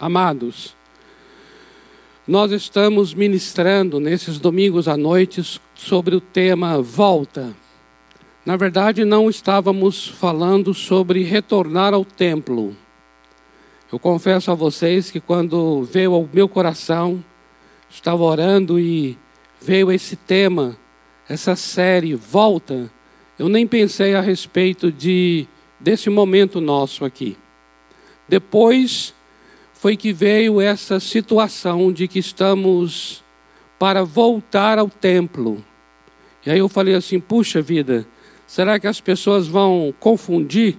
Amados, nós estamos ministrando nesses domingos à noite sobre o tema volta. Na verdade, não estávamos falando sobre retornar ao templo. Eu confesso a vocês que quando veio ao meu coração, estava orando e veio esse tema, essa série Volta, eu nem pensei a respeito de desse momento nosso aqui. Depois foi que veio essa situação de que estamos para voltar ao templo. E aí eu falei assim: puxa vida, será que as pessoas vão confundir?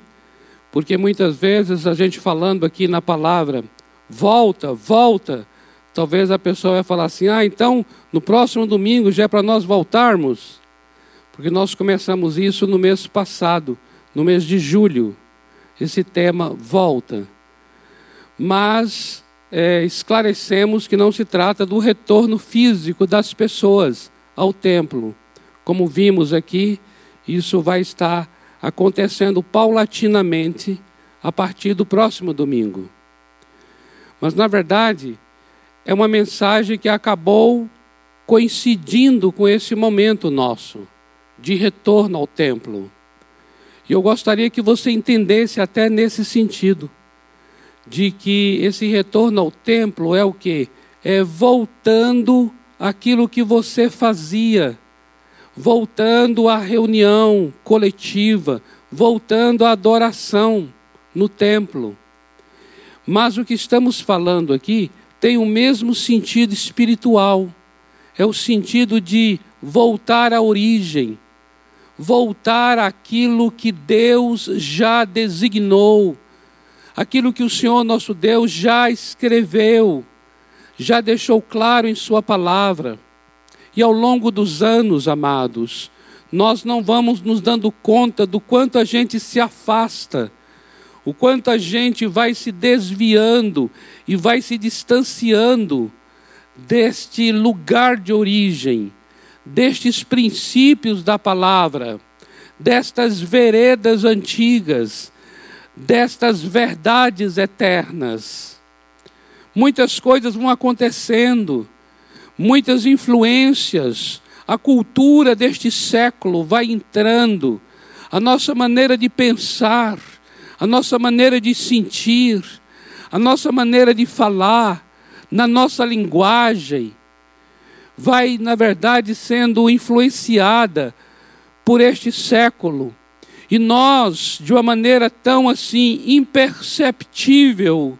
Porque muitas vezes a gente falando aqui na palavra, volta, volta, talvez a pessoa vai falar assim: ah, então no próximo domingo já é para nós voltarmos. Porque nós começamos isso no mês passado, no mês de julho, esse tema volta mas é, esclarecemos que não se trata do retorno físico das pessoas ao templo. Como vimos aqui, isso vai estar acontecendo paulatinamente a partir do próximo domingo. Mas, na verdade, é uma mensagem que acabou coincidindo com esse momento nosso de retorno ao templo. E eu gostaria que você entendesse até nesse sentido de que esse retorno ao templo é o que? É voltando aquilo que você fazia, voltando à reunião coletiva, voltando à adoração no templo. Mas o que estamos falando aqui tem o mesmo sentido espiritual. É o sentido de voltar à origem, voltar àquilo que Deus já designou aquilo que o Senhor nosso Deus já escreveu, já deixou claro em Sua palavra. E ao longo dos anos, amados, nós não vamos nos dando conta do quanto a gente se afasta, o quanto a gente vai se desviando e vai se distanciando deste lugar de origem, destes princípios da palavra, destas veredas antigas destas verdades eternas. Muitas coisas vão acontecendo, muitas influências, a cultura deste século vai entrando, a nossa maneira de pensar, a nossa maneira de sentir, a nossa maneira de falar, na nossa linguagem, vai, na verdade, sendo influenciada por este século. E nós, de uma maneira tão assim imperceptível,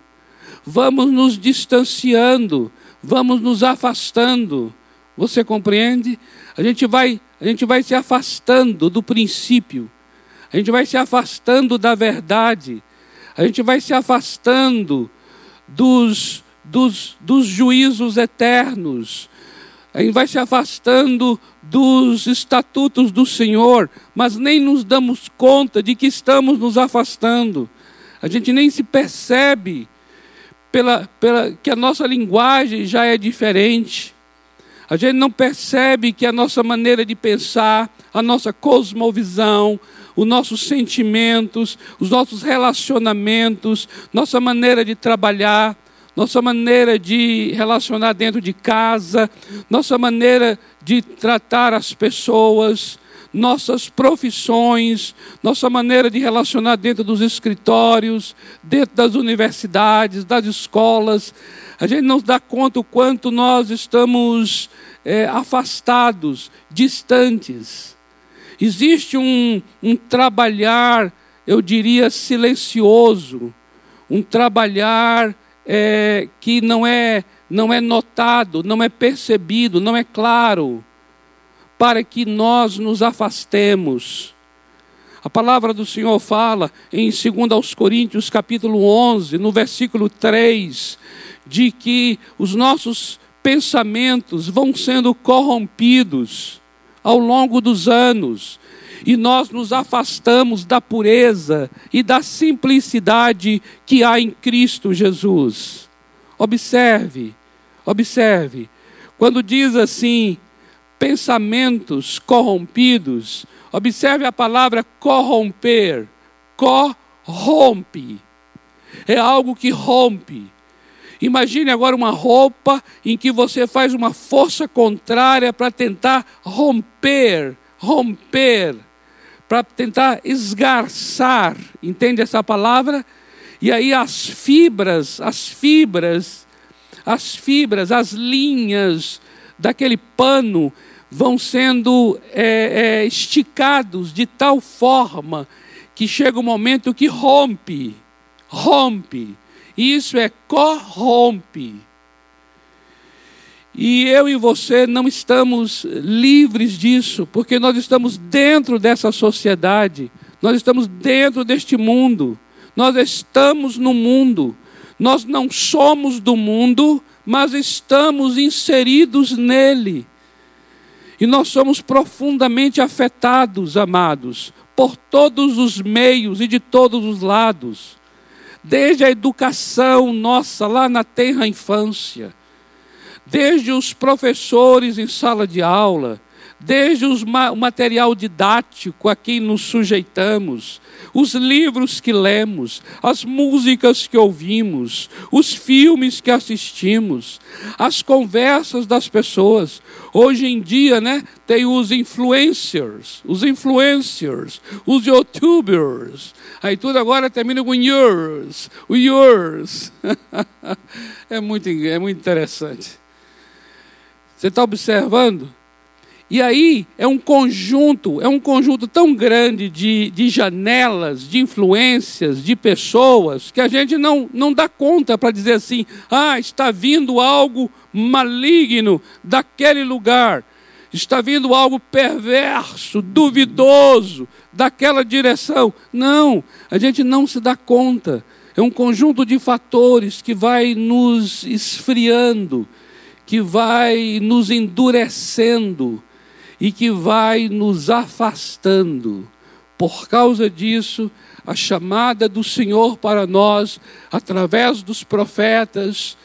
vamos nos distanciando, vamos nos afastando. Você compreende? A gente vai, a gente vai se afastando do princípio. A gente vai se afastando da verdade. A gente vai se afastando dos, dos, dos juízos eternos. Vai se afastando dos estatutos do Senhor, mas nem nos damos conta de que estamos nos afastando. A gente nem se percebe pela, pela, que a nossa linguagem já é diferente. A gente não percebe que a nossa maneira de pensar, a nossa cosmovisão, os nossos sentimentos, os nossos relacionamentos, nossa maneira de trabalhar, nossa maneira de relacionar dentro de casa, nossa maneira de tratar as pessoas, nossas profissões, nossa maneira de relacionar dentro dos escritórios, dentro das universidades, das escolas. A gente não dá conta o quanto nós estamos é, afastados, distantes. Existe um, um trabalhar, eu diria, silencioso, um trabalhar é, que não é, não é notado, não é percebido, não é claro, para que nós nos afastemos. A palavra do Senhor fala em 2 Coríntios capítulo 11, no versículo 3, de que os nossos pensamentos vão sendo corrompidos ao longo dos anos e nós nos afastamos da pureza e da simplicidade que há em Cristo Jesus. Observe, observe, quando diz assim, pensamentos corrompidos, observe a palavra corromper, corrompe, é algo que rompe. Imagine agora uma roupa em que você faz uma força contrária para tentar romper, romper, para tentar esgarçar, entende essa palavra? E aí as fibras, as fibras, as fibras, as linhas daquele pano vão sendo é, é, esticados de tal forma que chega o um momento que rompe, rompe. Isso é corrompe. E eu e você não estamos livres disso, porque nós estamos dentro dessa sociedade, nós estamos dentro deste mundo, nós estamos no mundo, nós não somos do mundo, mas estamos inseridos nele. E nós somos profundamente afetados, amados, por todos os meios e de todos os lados. Desde a educação nossa lá na terra infância, desde os professores em sala de aula, desde os, o material didático a quem nos sujeitamos, os livros que lemos, as músicas que ouvimos, os filmes que assistimos, as conversas das pessoas. Hoje em dia, né, tem os influencers, os influencers, os youtubers. Aí tudo agora termina com yours, yours. é muito, é muito interessante. Você está observando? E aí é um conjunto, é um conjunto tão grande de, de janelas, de influências, de pessoas, que a gente não, não dá conta para dizer assim: ah, está vindo algo maligno daquele lugar, está vindo algo perverso, duvidoso daquela direção. Não, a gente não se dá conta. É um conjunto de fatores que vai nos esfriando, que vai nos endurecendo e que vai nos afastando. Por causa disso, a chamada do Senhor para nós, através dos profetas,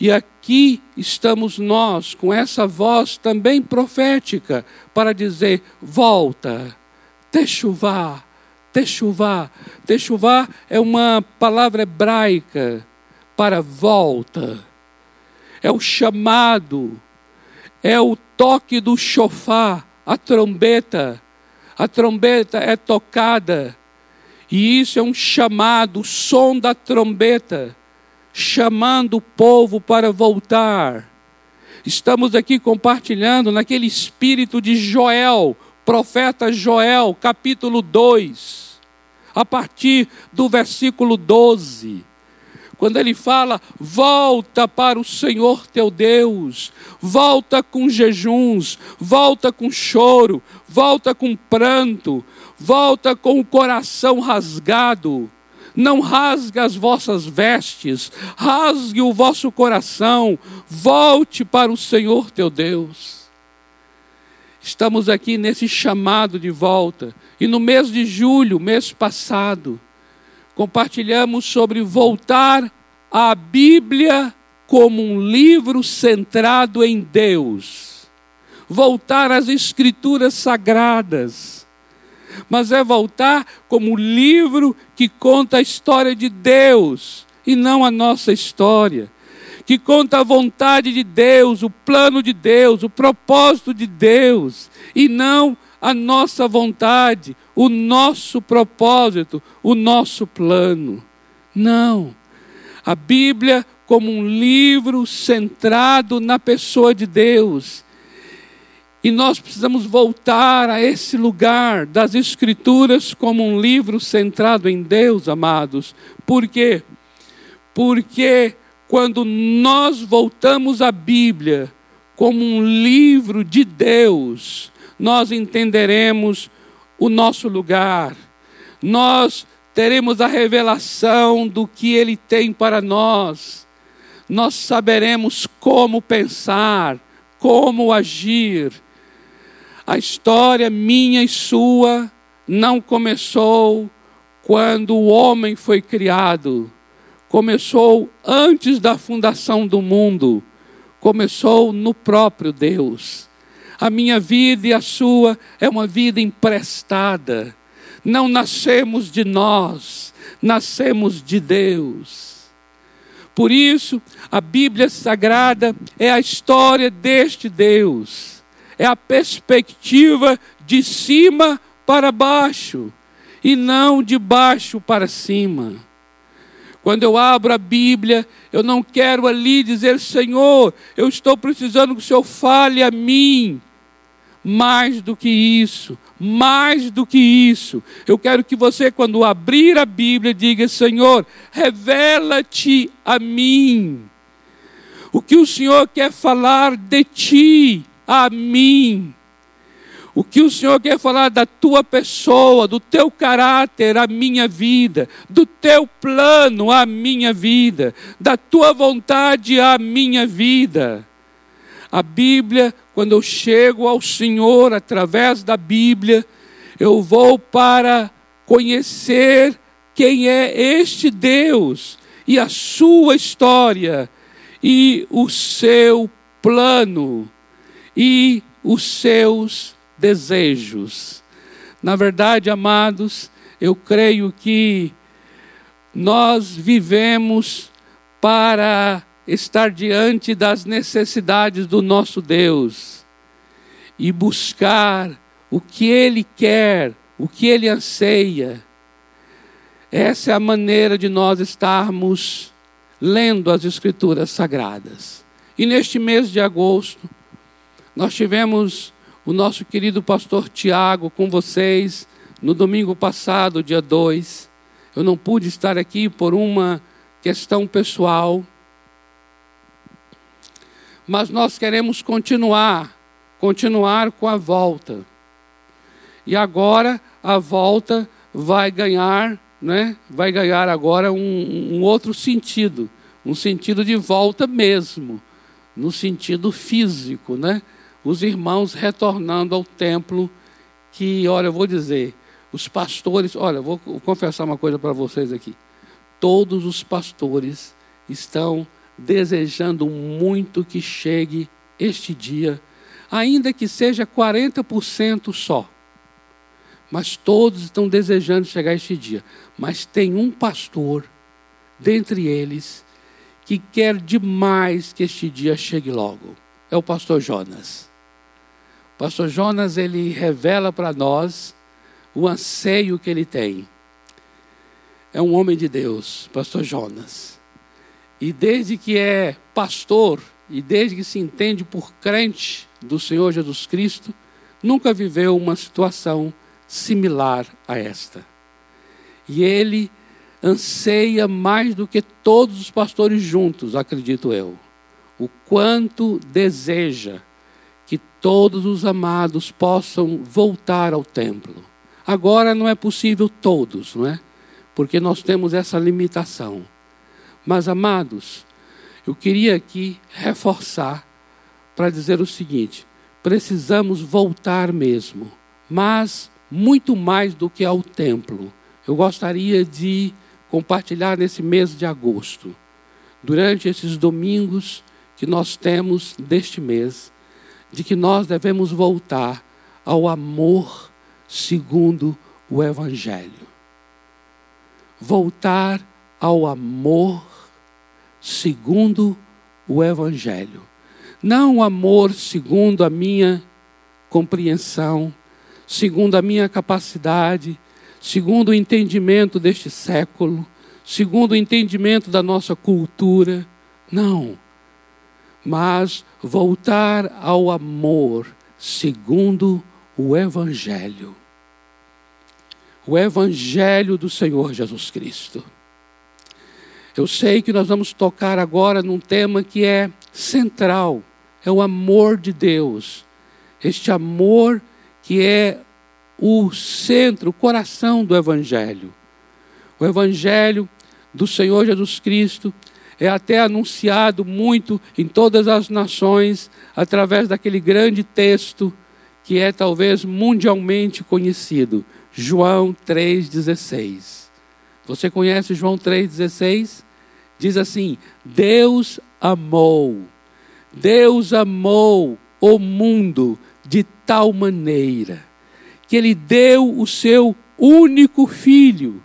e aqui estamos nós, com essa voz também profética, para dizer: volta, techuvá, techuvá. Techuvá é uma palavra hebraica para volta, é o chamado é o toque do chofar, a trombeta. A trombeta é tocada. E isso é um chamado, o som da trombeta, chamando o povo para voltar. Estamos aqui compartilhando naquele espírito de Joel, profeta Joel, capítulo 2, a partir do versículo 12 quando ele fala, volta para o Senhor teu Deus, volta com jejuns, volta com choro, volta com pranto, volta com o coração rasgado. Não rasgue as vossas vestes, rasgue o vosso coração, volte para o Senhor teu Deus. Estamos aqui nesse chamado de volta, e no mês de julho, mês passado, compartilhamos sobre voltar à Bíblia como um livro centrado em Deus. Voltar às Escrituras sagradas. Mas é voltar como livro que conta a história de Deus e não a nossa história. Que conta a vontade de Deus, o plano de Deus, o propósito de Deus e não a nossa vontade, o nosso propósito, o nosso plano. Não. A Bíblia como um livro centrado na pessoa de Deus. E nós precisamos voltar a esse lugar das Escrituras como um livro centrado em Deus, amados. Por quê? Porque quando nós voltamos à Bíblia como um livro de Deus, nós entenderemos o nosso lugar, nós teremos a revelação do que Ele tem para nós, nós saberemos como pensar, como agir. A história minha e sua não começou quando o homem foi criado, começou antes da fundação do mundo, começou no próprio Deus. A minha vida e a sua é uma vida emprestada. Não nascemos de nós, nascemos de Deus. Por isso, a Bíblia Sagrada é a história deste Deus, é a perspectiva de cima para baixo e não de baixo para cima. Quando eu abro a Bíblia, eu não quero ali dizer, Senhor, eu estou precisando que o Senhor fale a mim. Mais do que isso, mais do que isso, eu quero que você, quando abrir a Bíblia, diga: Senhor, revela-te a mim. O que o Senhor quer falar de ti a mim. O que o Senhor quer falar da tua pessoa, do teu caráter, a minha vida, do teu plano, a minha vida, da tua vontade, a minha vida. A Bíblia, quando eu chego ao Senhor através da Bíblia, eu vou para conhecer quem é este Deus e a sua história e o seu plano e os seus desejos. Na verdade, amados, eu creio que nós vivemos para estar diante das necessidades do nosso Deus e buscar o que Ele quer, o que Ele anseia. Essa é a maneira de nós estarmos lendo as Escrituras Sagradas. E neste mês de agosto, nós tivemos o nosso querido pastor Tiago com vocês no domingo passado, dia 2. Eu não pude estar aqui por uma questão pessoal, mas nós queremos continuar, continuar com a volta. E agora a volta vai ganhar, né? Vai ganhar agora um, um outro sentido, um sentido de volta mesmo, no sentido físico, né? os irmãos retornando ao templo, que, olha, eu vou dizer, os pastores, olha, vou confessar uma coisa para vocês aqui. Todos os pastores estão desejando muito que chegue este dia, ainda que seja 40% só. Mas todos estão desejando chegar este dia. Mas tem um pastor dentre eles que quer demais que este dia chegue logo. É o pastor Jonas. Pastor Jonas, ele revela para nós o anseio que ele tem. É um homem de Deus, pastor Jonas. E desde que é pastor, e desde que se entende por crente do Senhor Jesus Cristo, nunca viveu uma situação similar a esta. E ele anseia mais do que todos os pastores juntos, acredito eu, o quanto deseja que todos os amados possam voltar ao templo. Agora não é possível todos, não é? Porque nós temos essa limitação. Mas, amados, eu queria aqui reforçar para dizer o seguinte: precisamos voltar mesmo, mas muito mais do que ao templo. Eu gostaria de compartilhar nesse mês de agosto, durante esses domingos que nós temos deste mês, de que nós devemos voltar ao amor segundo o Evangelho. Voltar ao amor segundo o Evangelho. Não o amor segundo a minha compreensão, segundo a minha capacidade, segundo o entendimento deste século, segundo o entendimento da nossa cultura. Não mas voltar ao amor segundo o Evangelho. O Evangelho do Senhor Jesus Cristo. Eu sei que nós vamos tocar agora num tema que é central, é o amor de Deus. Este amor que é o centro, o coração do Evangelho. O Evangelho do Senhor Jesus Cristo é até anunciado muito em todas as nações através daquele grande texto que é talvez mundialmente conhecido, João 3,16. Você conhece João 3,16? Diz assim: Deus amou, Deus amou o mundo de tal maneira que Ele deu o seu único filho,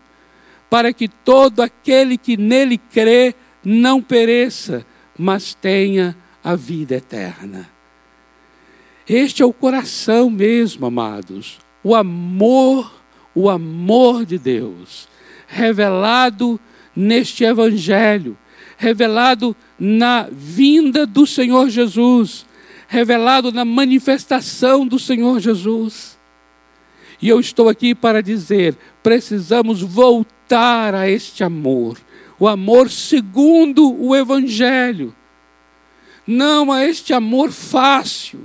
para que todo aquele que nele crê não pereça, mas tenha a vida eterna. Este é o coração mesmo, amados. O amor, o amor de Deus, revelado neste Evangelho, revelado na vinda do Senhor Jesus, revelado na manifestação do Senhor Jesus. E eu estou aqui para dizer: precisamos voltar a este amor, o amor segundo o Evangelho, não a este amor fácil,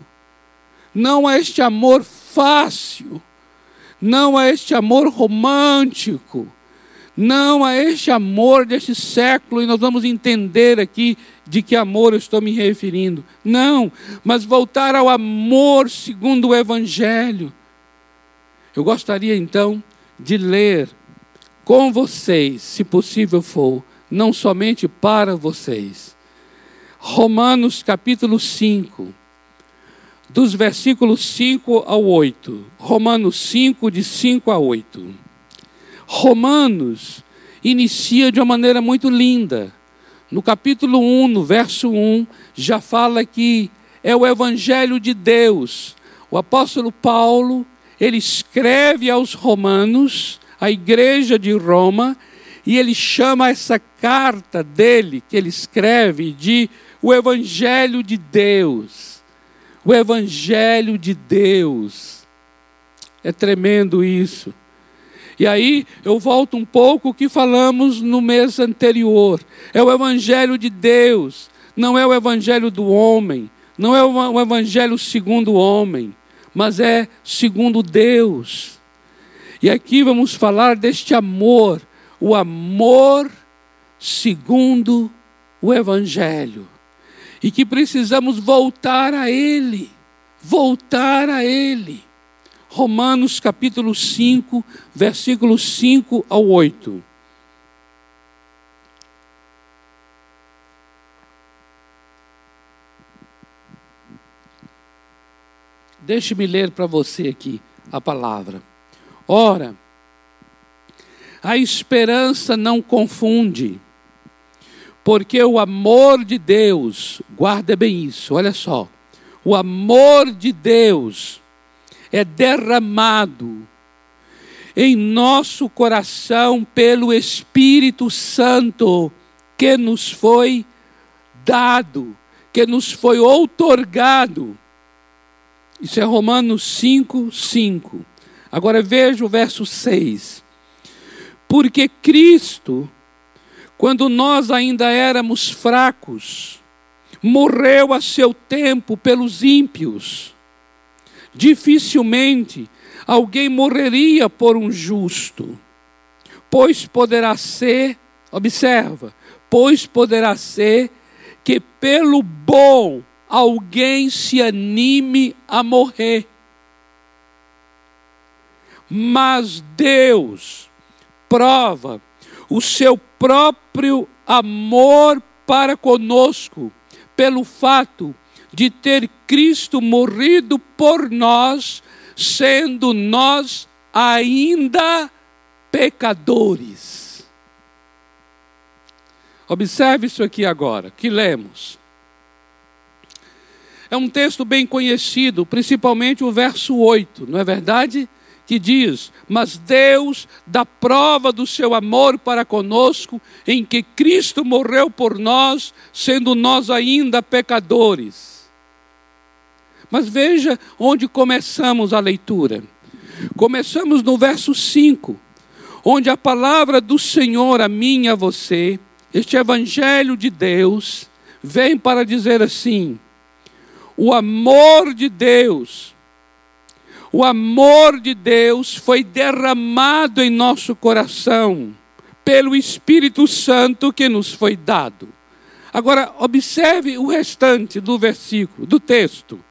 não a este amor fácil, não a este amor romântico, não a este amor deste século, e nós vamos entender aqui de que amor eu estou me referindo. Não, mas voltar ao amor segundo o Evangelho. Eu gostaria então de ler com vocês, se possível for, não somente para vocês, Romanos capítulo 5 dos versículos 5 ao 8. Romanos 5, de 5 a 8. Romanos inicia de uma maneira muito linda. No capítulo 1, no verso 1, já fala que é o evangelho de Deus. O apóstolo Paulo, ele escreve aos romanos, à igreja de Roma, e ele chama essa carta dele, que ele escreve, de o evangelho de Deus o Evangelho de Deus. É tremendo isso. E aí eu volto um pouco o que falamos no mês anterior. É o Evangelho de Deus, não é o Evangelho do homem, não é o Evangelho segundo o homem, mas é segundo Deus. E aqui vamos falar deste amor, o amor segundo o Evangelho e que precisamos voltar a Ele, voltar a Ele. Romanos capítulo 5, versículos 5 ao 8. Deixe-me ler para você aqui a palavra. Ora, a esperança não confunde porque o amor de Deus, guarda bem isso, olha só. O amor de Deus é derramado em nosso coração pelo Espírito Santo que nos foi dado, que nos foi outorgado. Isso é Romanos 5, 5. Agora veja o verso 6. Porque Cristo quando nós ainda éramos fracos, morreu a seu tempo pelos ímpios. Dificilmente alguém morreria por um justo, pois poderá ser, observa, pois poderá ser que pelo bom alguém se anime a morrer. Mas Deus prova o seu próprio amor para conosco, pelo fato de ter Cristo morrido por nós, sendo nós ainda pecadores. Observe isso aqui agora, que lemos. É um texto bem conhecido, principalmente o verso 8, não é verdade? que diz: Mas Deus dá prova do seu amor para conosco, em que Cristo morreu por nós, sendo nós ainda pecadores. Mas veja onde começamos a leitura. Começamos no verso 5, onde a palavra do Senhor a mim e a você, este evangelho de Deus, vem para dizer assim: o amor de Deus o amor de Deus foi derramado em nosso coração pelo Espírito Santo que nos foi dado. Agora, observe o restante do versículo, do texto.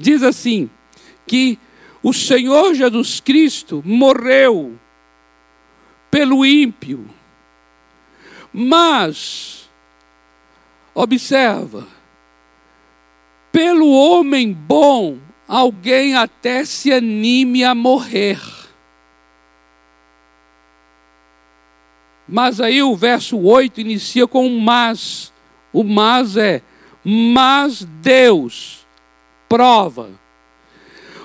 Diz assim: que o Senhor Jesus Cristo morreu pelo ímpio, mas, observa, pelo homem bom alguém até se anime a morrer. Mas aí o verso 8 inicia com um mas. O mas é: Mas Deus prova.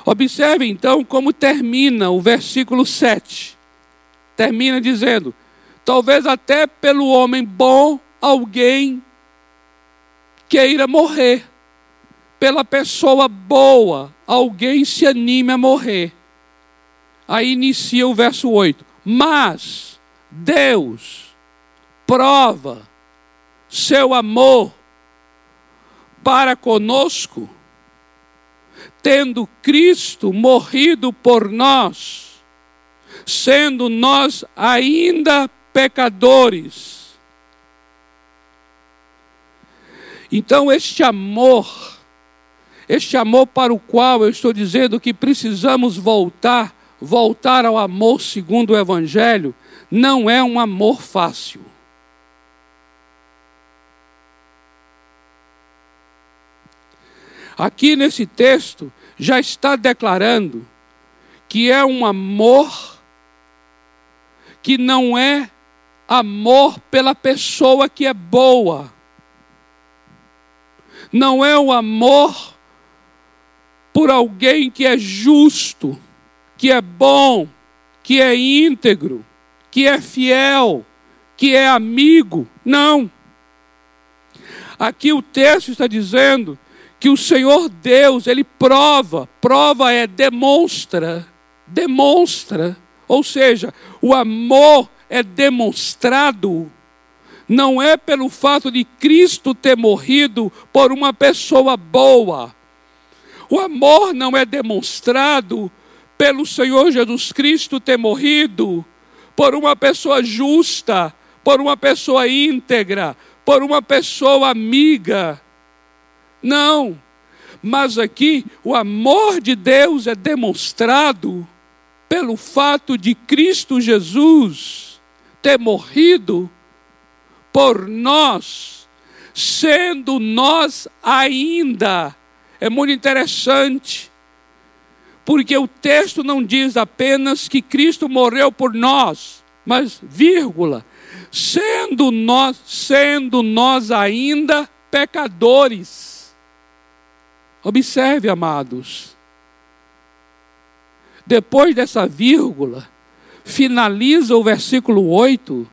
Observe então como termina o versículo 7. Termina dizendo: Talvez até pelo homem bom alguém queira morrer. Pela pessoa boa, alguém se anime a morrer. Aí inicia o verso 8. Mas Deus prova seu amor para conosco, tendo Cristo morrido por nós, sendo nós ainda pecadores. Então, este amor, este amor para o qual eu estou dizendo que precisamos voltar, voltar ao amor segundo o Evangelho, não é um amor fácil. Aqui nesse texto já está declarando que é um amor que não é amor pela pessoa que é boa. Não é o amor por alguém que é justo, que é bom, que é íntegro que é fiel, que é amigo. Não. Aqui o texto está dizendo que o Senhor Deus, ele prova, prova é demonstra, demonstra. Ou seja, o amor é demonstrado não é pelo fato de Cristo ter morrido por uma pessoa boa. O amor não é demonstrado pelo Senhor Jesus Cristo ter morrido por uma pessoa justa, por uma pessoa íntegra, por uma pessoa amiga. Não. Mas aqui o amor de Deus é demonstrado pelo fato de Cristo Jesus ter morrido por nós, sendo nós ainda. É muito interessante porque o texto não diz apenas que Cristo morreu por nós, mas vírgula, sendo nós, sendo nós ainda pecadores. Observe, amados. Depois dessa vírgula, finaliza o versículo 8,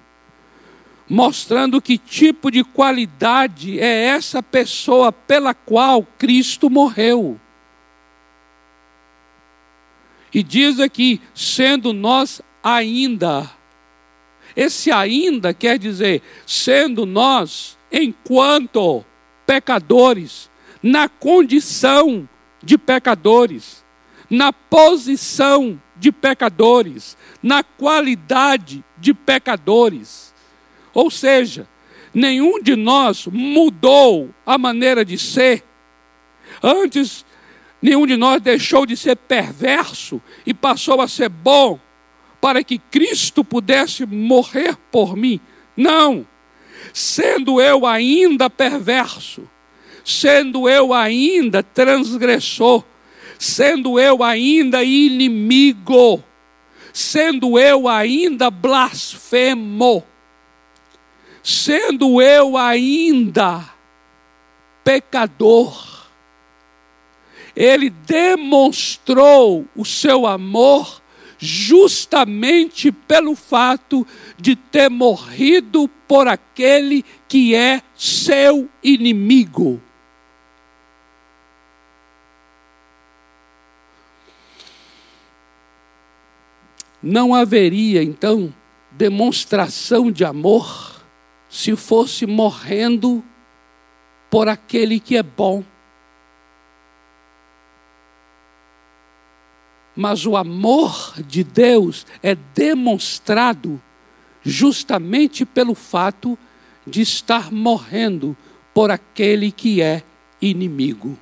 mostrando que tipo de qualidade é essa pessoa pela qual Cristo morreu. E diz aqui, sendo nós ainda. Esse ainda quer dizer, sendo nós, enquanto pecadores, na condição de pecadores, na posição de pecadores, na qualidade de pecadores. Ou seja, nenhum de nós mudou a maneira de ser. Antes Nenhum de nós deixou de ser perverso e passou a ser bom para que Cristo pudesse morrer por mim. Não. Sendo eu ainda perverso, sendo eu ainda transgressor, sendo eu ainda inimigo, sendo eu ainda blasfemo, sendo eu ainda pecador, ele demonstrou o seu amor justamente pelo fato de ter morrido por aquele que é seu inimigo. Não haveria então demonstração de amor se fosse morrendo por aquele que é bom. Mas o amor de Deus é demonstrado justamente pelo fato de estar morrendo por aquele que é inimigo.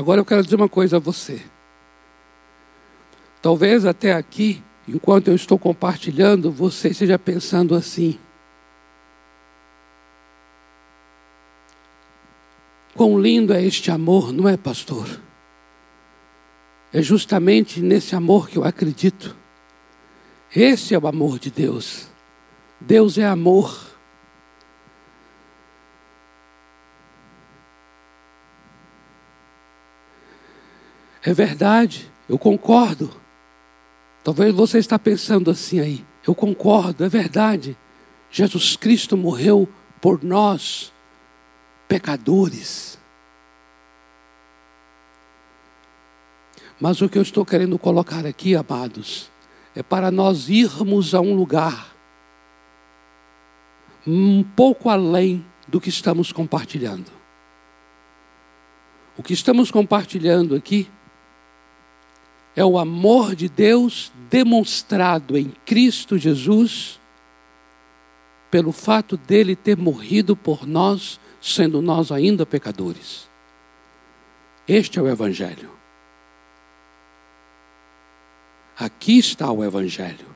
Agora eu quero dizer uma coisa a você. Talvez até aqui, enquanto eu estou compartilhando, você esteja pensando assim: Quão lindo é este amor, não é, pastor? É justamente nesse amor que eu acredito. Esse é o amor de Deus. Deus é amor. É verdade, eu concordo. Talvez você está pensando assim aí. Eu concordo, é verdade. Jesus Cristo morreu por nós, pecadores. Mas o que eu estou querendo colocar aqui, amados, é para nós irmos a um lugar um pouco além do que estamos compartilhando. O que estamos compartilhando aqui é o amor de Deus demonstrado em Cristo Jesus, pelo fato dele ter morrido por nós, sendo nós ainda pecadores. Este é o Evangelho. Aqui está o Evangelho.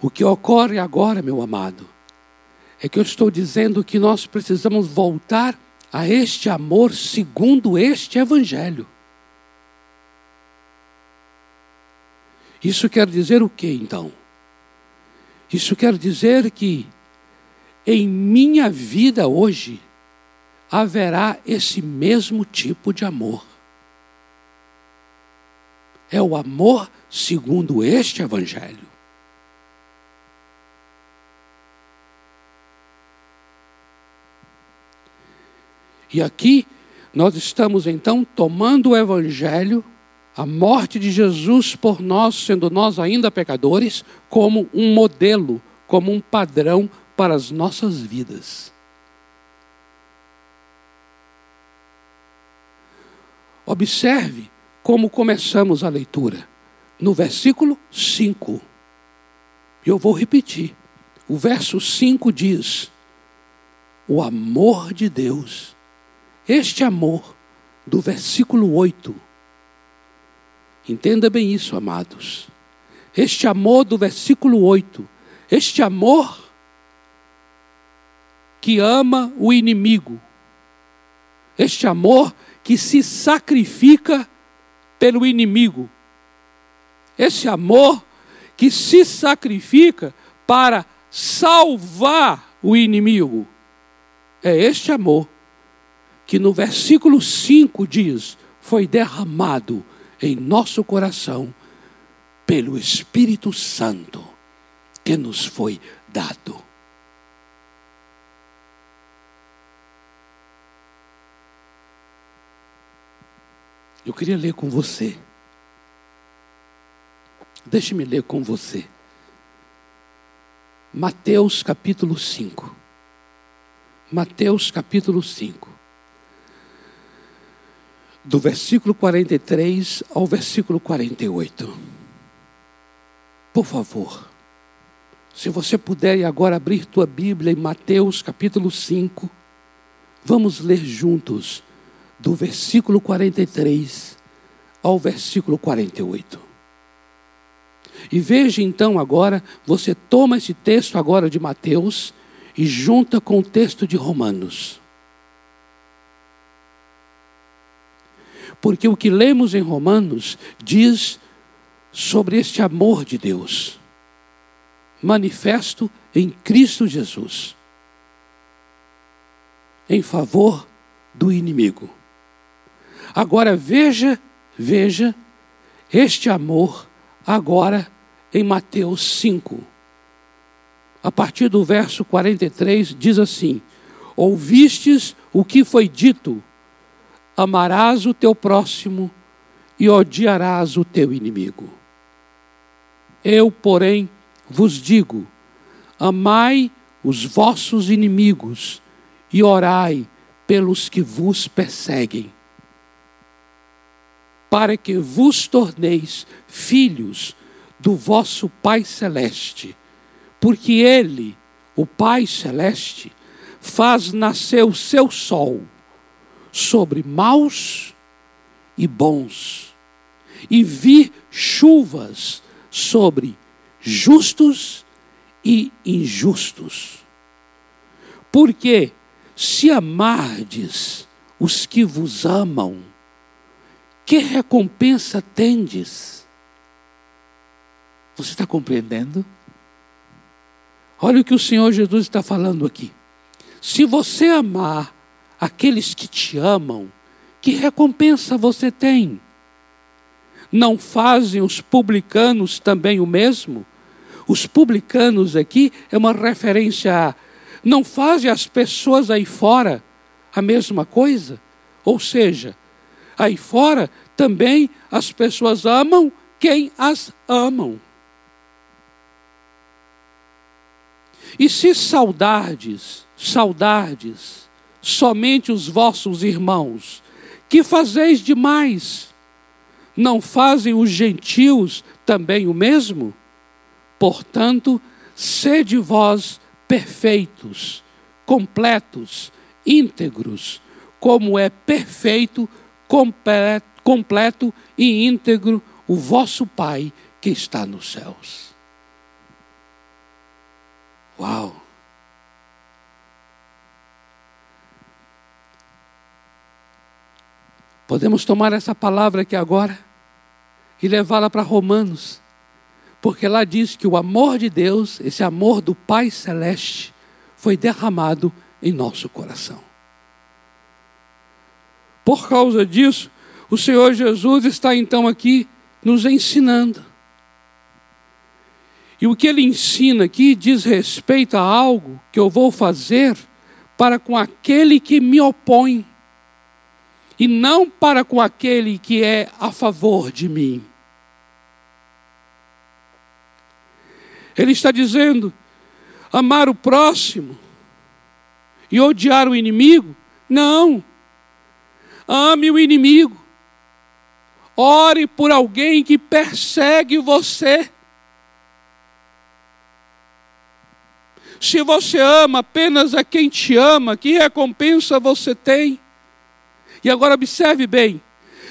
O que ocorre agora, meu amado, é que eu estou dizendo que nós precisamos voltar a este amor segundo este Evangelho. Isso quer dizer o que então? Isso quer dizer que em minha vida hoje haverá esse mesmo tipo de amor é o amor segundo este Evangelho. E aqui nós estamos então tomando o Evangelho, a morte de Jesus por nós, sendo nós ainda pecadores, como um modelo, como um padrão para as nossas vidas. Observe como começamos a leitura? No versículo 5. Eu vou repetir. O verso 5 diz: O amor de Deus. Este amor do versículo 8. Entenda bem isso, amados. Este amor do versículo 8. Este amor que ama o inimigo. Este amor que se sacrifica pelo inimigo. Esse amor que se sacrifica para salvar o inimigo. É este amor que no versículo 5 diz: foi derramado em nosso coração pelo Espírito Santo que nos foi dado. Eu queria ler com você. Deixe-me ler com você. Mateus capítulo 5. Mateus capítulo 5. Do versículo 43 ao versículo 48. Por favor, se você puder agora abrir tua Bíblia em Mateus capítulo 5, vamos ler juntos do versículo 43 ao versículo 48. E veja então agora, você toma esse texto agora de Mateus e junta com o texto de Romanos. Porque o que lemos em Romanos diz sobre este amor de Deus, manifesto em Cristo Jesus, em favor do inimigo. Agora veja, veja este amor agora em Mateus 5. A partir do verso 43 diz assim: Ouvistes o que foi dito: amarás o teu próximo e odiarás o teu inimigo. Eu, porém, vos digo: amai os vossos inimigos e orai pelos que vos perseguem para que vos torneis filhos do vosso Pai Celeste, porque Ele, o Pai Celeste, faz nascer o seu sol sobre maus e bons, e vir chuvas sobre justos e injustos. Porque se amardes os que vos amam, que recompensa tendes? Você está compreendendo? Olha o que o Senhor Jesus está falando aqui. Se você amar aqueles que te amam, que recompensa você tem? Não fazem os publicanos também o mesmo? Os publicanos aqui é uma referência a não fazem as pessoas aí fora a mesma coisa? Ou seja, aí fora também as pessoas amam quem as amam. E se saudades, saudades, somente os vossos irmãos, que fazeis demais? Não fazem os gentios também o mesmo? Portanto, sede vós perfeitos, completos, íntegros, como é perfeito, completo, e íntegro o vosso Pai que está nos céus. Uau! Podemos tomar essa palavra aqui agora e levá-la para Romanos, porque lá diz que o amor de Deus, esse amor do Pai Celeste, foi derramado em nosso coração. Por causa disso, o Senhor Jesus está então aqui nos ensinando. E o que ele ensina aqui diz respeito a algo que eu vou fazer para com aquele que me opõe e não para com aquele que é a favor de mim. Ele está dizendo: amar o próximo e odiar o inimigo? Não. Ame o inimigo. Ore por alguém que persegue você. Se você ama apenas a quem te ama, que recompensa você tem? E agora observe bem: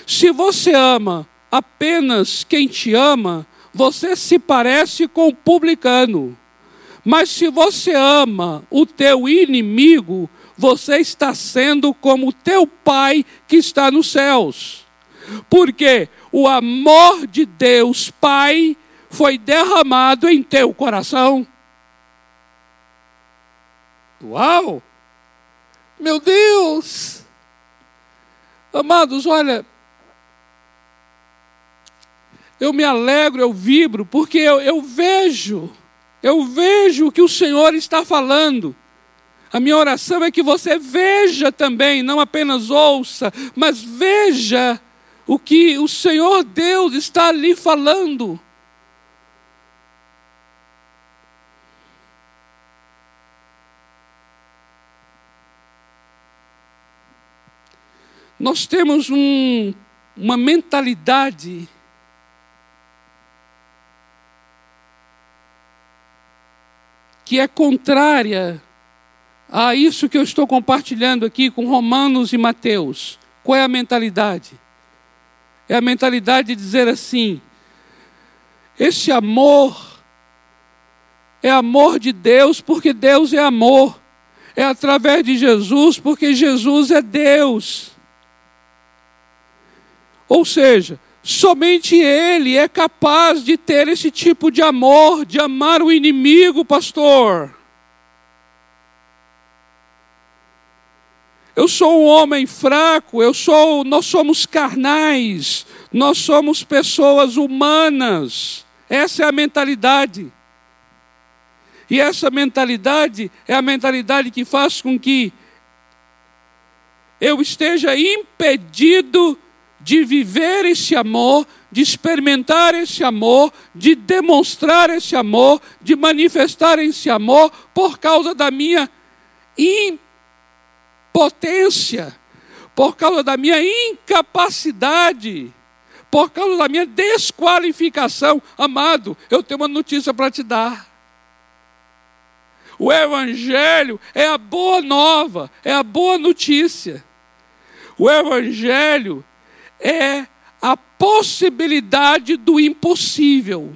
se você ama apenas quem te ama, você se parece com o publicano. Mas se você ama o teu inimigo, você está sendo como o teu pai que está nos céus. Porque o amor de Deus, Pai, foi derramado em teu coração. Uau! Meu Deus! Amados, olha, eu me alegro, eu vibro, porque eu, eu vejo, eu vejo o que o Senhor está falando. A minha oração é que você veja também, não apenas ouça, mas veja o que o Senhor Deus está ali falando. Nós temos um, uma mentalidade que é contrária a isso que eu estou compartilhando aqui com Romanos e Mateus. Qual é a mentalidade? É a mentalidade de dizer assim: esse amor é amor de Deus, porque Deus é amor. É através de Jesus, porque Jesus é Deus. Ou seja, somente Ele é capaz de ter esse tipo de amor, de amar o inimigo, pastor. Eu sou um homem fraco, eu sou, nós somos carnais, nós somos pessoas humanas. Essa é a mentalidade. E essa mentalidade é a mentalidade que faz com que eu esteja impedido de viver esse amor, de experimentar esse amor, de demonstrar esse amor, de manifestar esse amor por causa da minha impotência, por causa da minha incapacidade, por causa da minha desqualificação. Amado, eu tenho uma notícia para te dar. O Evangelho é a boa nova, é a boa notícia. O Evangelho é a possibilidade do impossível.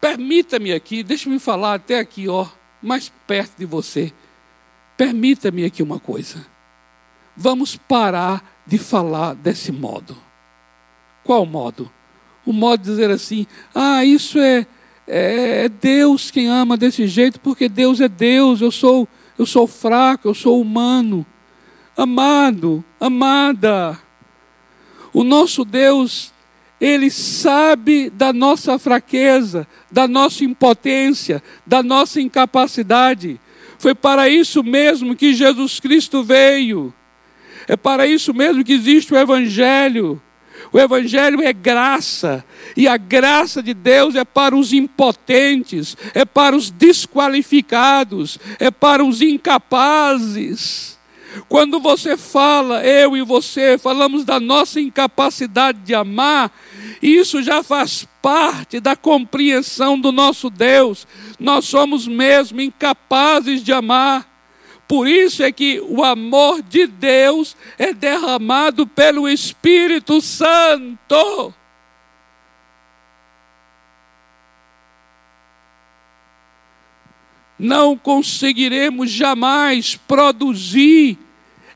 Permita-me aqui, deixe-me falar até aqui, ó, mais perto de você. Permita-me aqui uma coisa. Vamos parar de falar desse modo. Qual modo? O modo de dizer assim: ah, isso é, é Deus quem ama desse jeito, porque Deus é Deus, eu sou, eu sou fraco, eu sou humano. Amado, amada, o nosso Deus, Ele sabe da nossa fraqueza, da nossa impotência, da nossa incapacidade. Foi para isso mesmo que Jesus Cristo veio. É para isso mesmo que existe o Evangelho. O Evangelho é graça, e a graça de Deus é para os impotentes, é para os desqualificados, é para os incapazes. Quando você fala, eu e você, falamos da nossa incapacidade de amar, isso já faz parte da compreensão do nosso Deus. Nós somos mesmo incapazes de amar. Por isso é que o amor de Deus é derramado pelo Espírito Santo. Não conseguiremos jamais produzir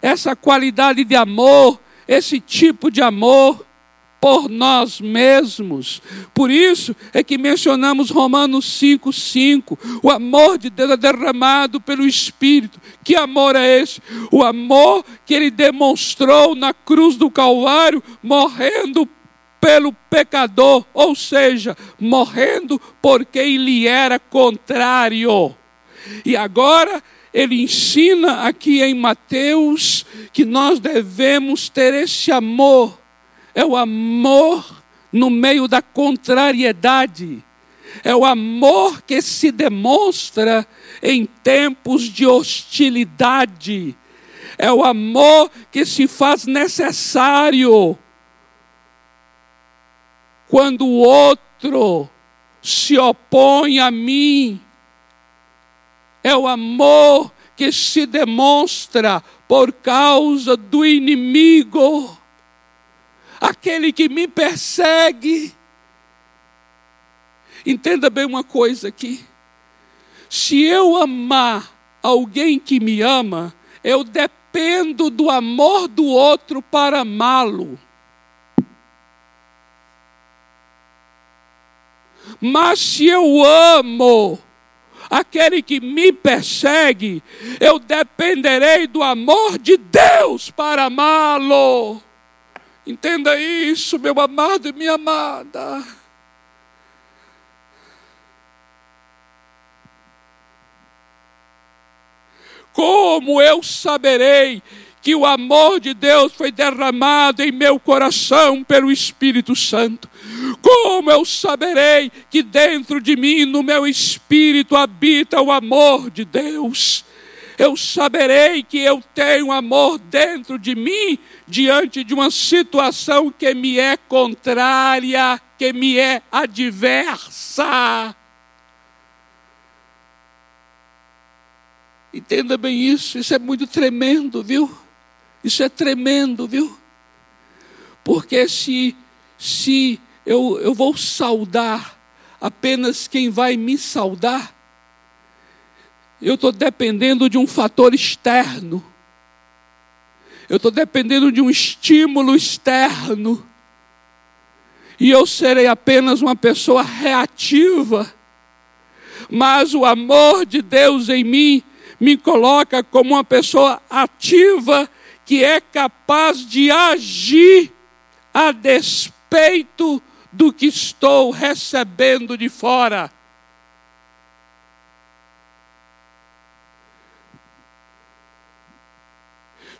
essa qualidade de amor, esse tipo de amor por nós mesmos. Por isso é que mencionamos Romanos 5:5. O amor de Deus é derramado pelo Espírito. Que amor é esse? O amor que ele demonstrou na cruz do Calvário, morrendo pelo pecador, ou seja, morrendo porque ele era contrário. E agora ele ensina aqui em Mateus que nós devemos ter esse amor é o amor no meio da contrariedade, é o amor que se demonstra em tempos de hostilidade, é o amor que se faz necessário quando o outro se opõe a mim, é o amor que se demonstra por causa do inimigo aquele que me persegue. Entenda bem uma coisa aqui. Se eu amar alguém que me ama, eu dependo do amor do outro para amá-lo. Mas se eu amo aquele que me persegue, eu dependerei do amor de Deus para amá-lo. Entenda isso, meu amado e minha amada. Como eu saberei que o amor de Deus foi derramado em meu coração pelo Espírito Santo? Como eu saberei que dentro de mim, no meu espírito, habita o amor de Deus? Eu saberei que eu tenho amor dentro de mim diante de uma situação que me é contrária, que me é adversa. Entenda bem isso, isso é muito tremendo, viu? Isso é tremendo, viu? Porque se, se eu, eu vou saudar apenas quem vai me saudar, eu estou dependendo de um fator externo. Eu estou dependendo de um estímulo externo. E eu serei apenas uma pessoa reativa. Mas o amor de Deus em mim me coloca como uma pessoa ativa que é capaz de agir a despeito do que estou recebendo de fora.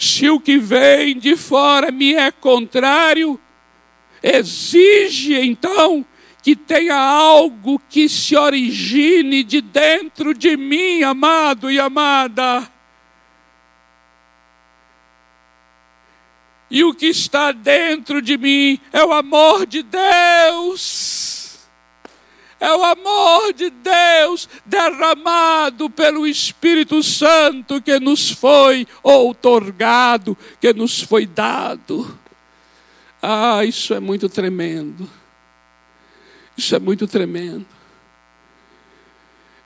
Se o que vem de fora me é contrário, exige então que tenha algo que se origine de dentro de mim, amado e amada. E o que está dentro de mim é o amor de Deus. É o amor de Deus derramado pelo Espírito Santo que nos foi outorgado, que nos foi dado. Ah, isso é muito tremendo. Isso é muito tremendo.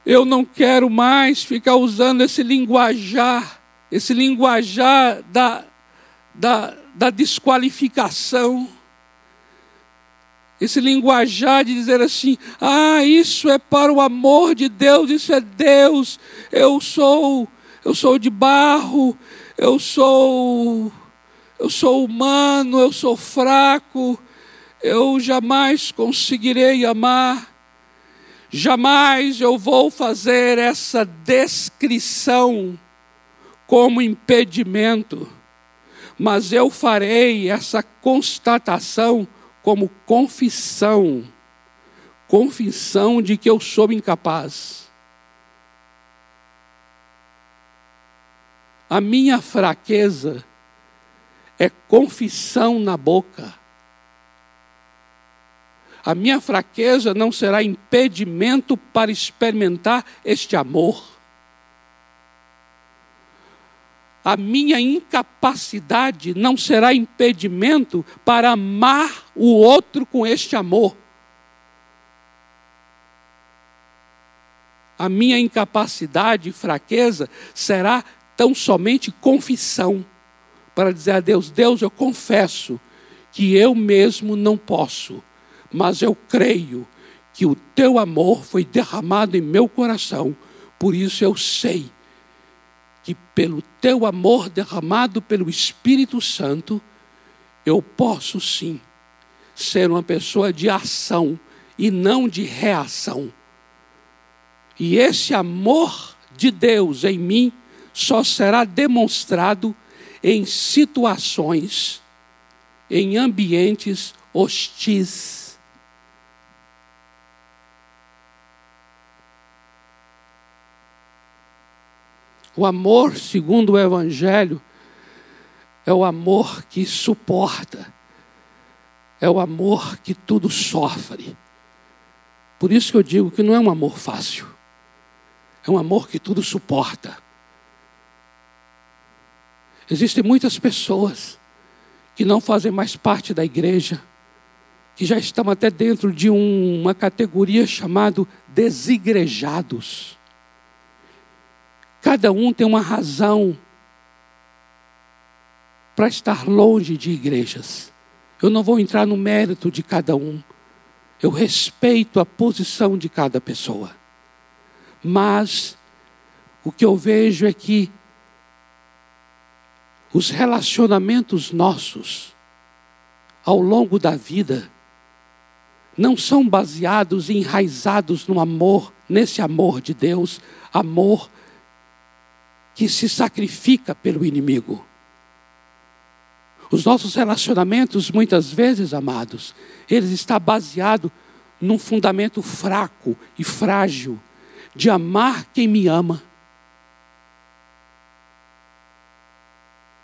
Eu não quero mais ficar usando esse linguajar, esse linguajar da, da, da desqualificação esse linguajar de dizer assim: ah, isso é para o amor de Deus, isso é Deus, eu sou, eu sou de barro, eu sou, eu sou humano, eu sou fraco, eu jamais conseguirei amar, jamais eu vou fazer essa descrição como impedimento, mas eu farei essa constatação como confissão confissão de que eu sou incapaz. A minha fraqueza é confissão na boca. A minha fraqueza não será impedimento para experimentar este amor. A minha incapacidade não será impedimento para amar o outro com este amor. A minha incapacidade e fraqueza será tão somente confissão para dizer a Deus: Deus, eu confesso que eu mesmo não posso, mas eu creio que o teu amor foi derramado em meu coração, por isso eu sei que pelo teu amor derramado pelo Espírito Santo, eu posso sim ser uma pessoa de ação e não de reação. E esse amor de Deus em mim só será demonstrado em situações, em ambientes hostis O amor, segundo o Evangelho, é o amor que suporta, é o amor que tudo sofre. Por isso que eu digo que não é um amor fácil, é um amor que tudo suporta. Existem muitas pessoas que não fazem mais parte da igreja, que já estão até dentro de um, uma categoria chamada desigrejados. Cada um tem uma razão para estar longe de igrejas. Eu não vou entrar no mérito de cada um. Eu respeito a posição de cada pessoa. Mas o que eu vejo é que os relacionamentos nossos ao longo da vida não são baseados e enraizados no amor, nesse amor de Deus, amor que se sacrifica pelo inimigo. Os nossos relacionamentos, muitas vezes, amados, eles estão baseados num fundamento fraco e frágil de amar quem me ama,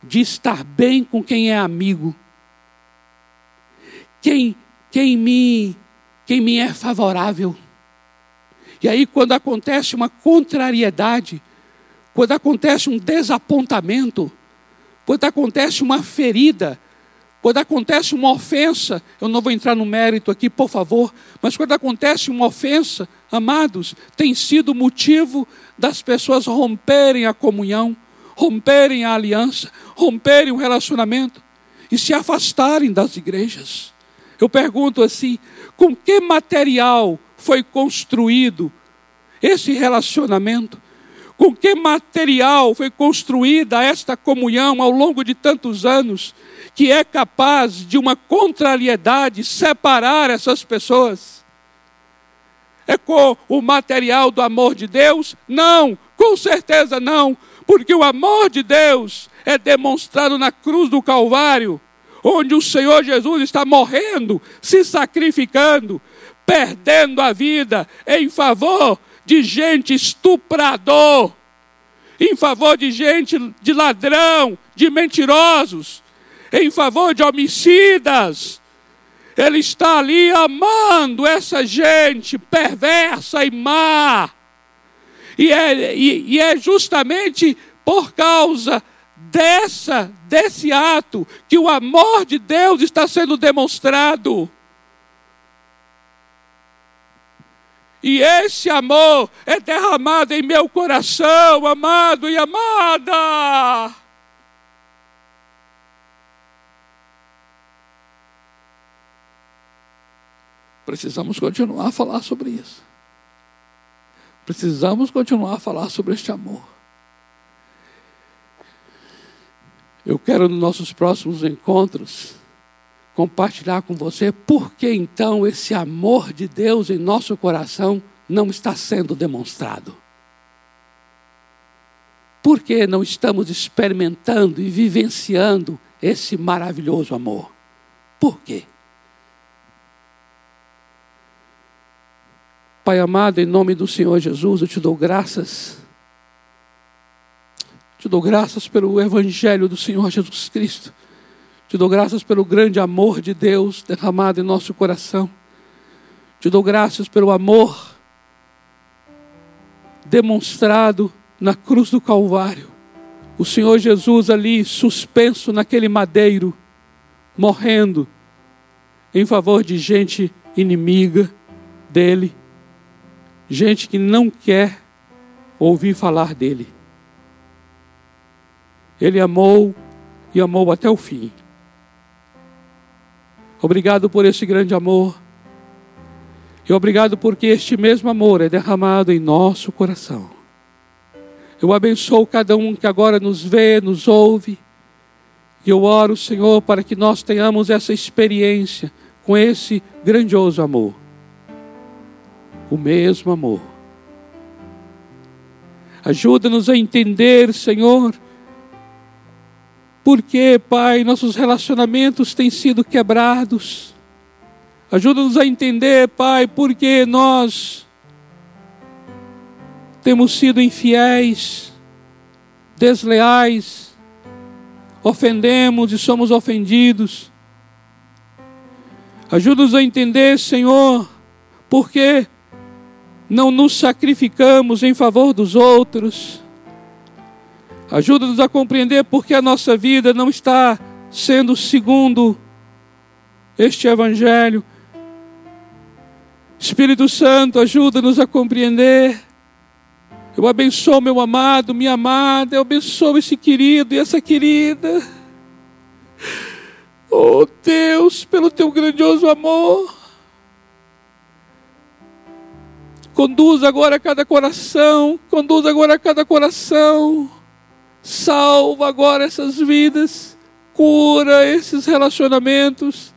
de estar bem com quem é amigo, quem, quem, me, quem me é favorável. E aí, quando acontece uma contrariedade, quando acontece um desapontamento, quando acontece uma ferida, quando acontece uma ofensa, eu não vou entrar no mérito aqui, por favor, mas quando acontece uma ofensa, amados, tem sido motivo das pessoas romperem a comunhão, romperem a aliança, romperem o relacionamento e se afastarem das igrejas. Eu pergunto assim: com que material foi construído esse relacionamento? Com que material foi construída esta comunhão ao longo de tantos anos, que é capaz de uma contrariedade separar essas pessoas? É com o material do amor de Deus? Não, com certeza não, porque o amor de Deus é demonstrado na cruz do Calvário, onde o Senhor Jesus está morrendo, se sacrificando, perdendo a vida em favor de gente estuprador, em favor de gente de ladrão, de mentirosos, em favor de homicidas, Ele está ali amando essa gente perversa e má. E é, e, e é justamente por causa dessa, desse ato que o amor de Deus está sendo demonstrado. E esse amor é derramado em meu coração, amado e amada. Precisamos continuar a falar sobre isso. Precisamos continuar a falar sobre este amor. Eu quero nos nossos próximos encontros compartilhar com você por que então esse amor de Deus em nosso coração não está sendo demonstrado. Por que não estamos experimentando e vivenciando esse maravilhoso amor? Por quê? Pai amado, em nome do Senhor Jesus, eu te dou graças. Te dou graças pelo Evangelho do Senhor Jesus Cristo te dou graças pelo grande amor de Deus derramado em nosso coração. Te dou graças pelo amor demonstrado na cruz do Calvário. O Senhor Jesus ali suspenso naquele madeiro, morrendo em favor de gente inimiga dele, gente que não quer ouvir falar dele. Ele amou e amou até o fim. Obrigado por esse grande amor. E obrigado porque este mesmo amor é derramado em nosso coração. Eu abençoo cada um que agora nos vê, nos ouve. E eu oro, Senhor, para que nós tenhamos essa experiência com esse grandioso amor. O mesmo amor. Ajuda-nos a entender, Senhor, porque, Pai, nossos relacionamentos têm sido quebrados. Ajuda-nos a entender, Pai, porque nós temos sido infiéis, desleais, ofendemos e somos ofendidos. Ajuda-nos a entender, Senhor, porque não nos sacrificamos em favor dos outros Ajuda-nos a compreender porque a nossa vida não está sendo segundo este Evangelho. Espírito Santo, ajuda-nos a compreender. Eu abençoo meu amado, minha amada, eu abençoo esse querido e essa querida. Oh Deus, pelo teu grandioso amor. Conduz agora cada coração, conduz agora cada coração Salva agora essas vidas, cura esses relacionamentos.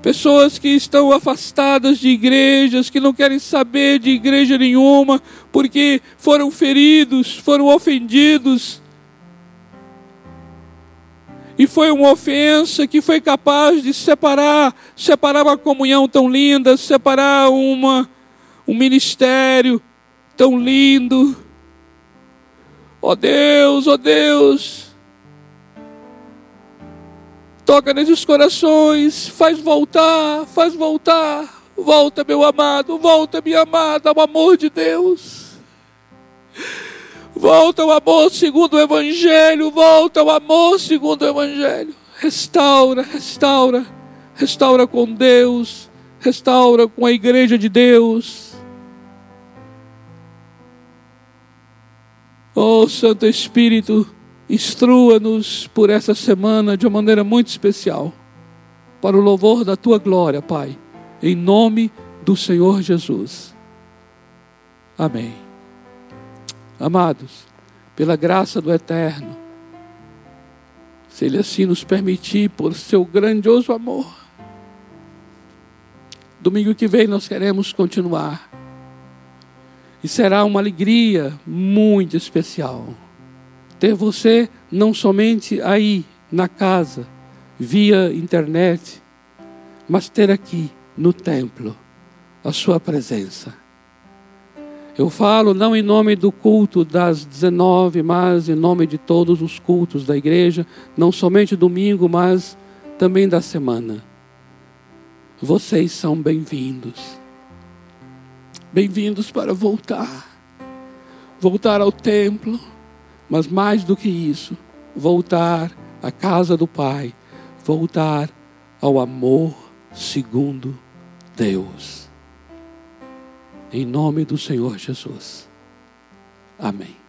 Pessoas que estão afastadas de igrejas, que não querem saber de igreja nenhuma, porque foram feridos, foram ofendidos. E foi uma ofensa que foi capaz de separar, separar uma comunhão tão linda, separar uma, um ministério tão lindo. Ó oh Deus, ó oh Deus. Toca nesses corações, faz voltar, faz voltar. Volta, meu amado, volta, minha amada, ao amor de Deus. Volta ao amor segundo o Evangelho, volta ao amor segundo o Evangelho. Restaura, restaura, restaura com Deus, restaura com a igreja de Deus Oh, Santo Espírito, instrua-nos por essa semana de uma maneira muito especial, para o louvor da tua glória, Pai, em nome do Senhor Jesus. Amém. Amados, pela graça do Eterno, se Ele assim nos permitir, por seu grandioso amor, domingo que vem nós queremos continuar e será uma alegria muito especial ter você não somente aí na casa, via internet, mas ter aqui no templo a sua presença. Eu falo não em nome do culto das 19, mas em nome de todos os cultos da igreja, não somente domingo, mas também da semana. vocês são bem-vindos. Bem-vindos para voltar. Voltar ao templo, mas mais do que isso, voltar à casa do Pai, voltar ao amor segundo Deus. Em nome do Senhor Jesus. Amém.